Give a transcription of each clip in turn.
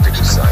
don't.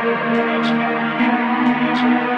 Thank you.